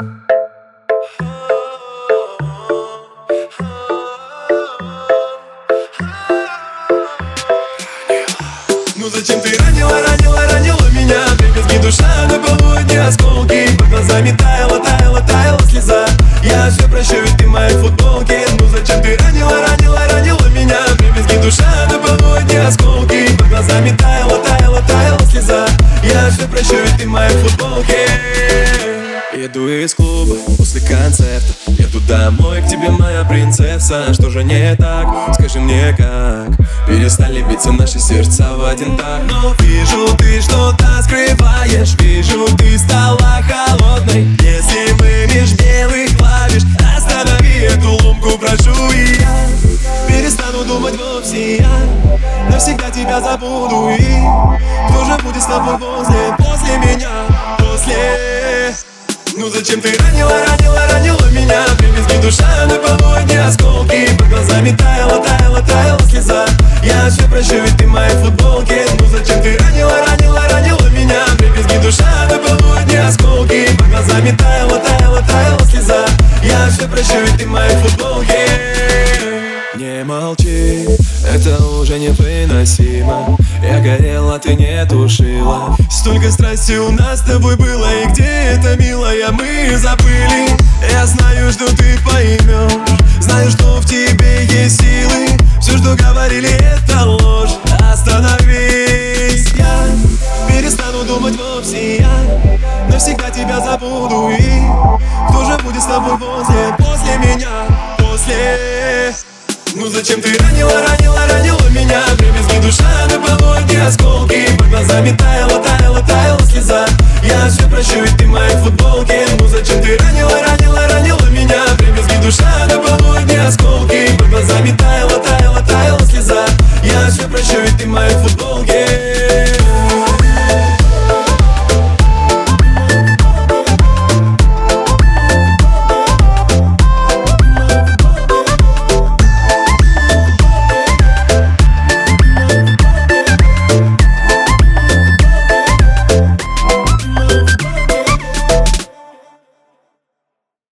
Ну зачем ты ранила, ранила, ранила меня? Дребезги душа на полу, одни осколки Под глазами таяла, таяла, таяла слеза. Я все прощу, ведь ты в моей Ну зачем ты ранила, ранила, ранила меня? Дребезги душа на полу, одни осколки Под глазами таяла, таяла, таяла слеза. Я все прощу, ведь ты в моей Иду из клуба после концерта. Еду домой к тебе, моя принцесса. Что же не так? Скажи мне как? Перестали биться наши сердца в один так. Но вижу, ты что-то скрываешь. Вижу, ты стала холодной. Если меж белых клавиш Останови эту ломку, прошу И я перестану думать вовсе Я. Навсегда тебя забуду И кто же будет с тобой возле, зачем ты ранила, ранила, ранила меня. Привезли душа на полу, одни осколки Под глазами таяла, таяла, таяла слеза. Я все прощу, ведь ты в моей футболке Ну зачем ты ранила, ранила, ранила меня? Привезли душа на полу, одни осколки Под глазами таяла, таяла, таяла слеза. Я все прощу, ведь ты в моей футболке Не молчи, это уже невыносимо Я горела, ты не тушила. Столько страсти у нас с тобой было И где это, милая, мы забыли. Я знаю, что ты поймешь Знаю, что в тебе есть силы. Все, что говорили, это ложь. Остановись, я перестану думать вовсе Я. Навсегда тебя забуду И кто же будет с тобой возле, после меня, после ну зачем ты ранила, ранила, ранила меня? Дребезги душа на полу, осколки. Под глазами таяла, таяла, таяла слеза. Я все прощу, ведь ты в моей футболке Ну зачем ты ранила, ранила, ранила меня? Дребезги душа на полу, осколки. Под глазами таяла, таяла, таяла слеза. Я все прощу, ведь ты в моей футболке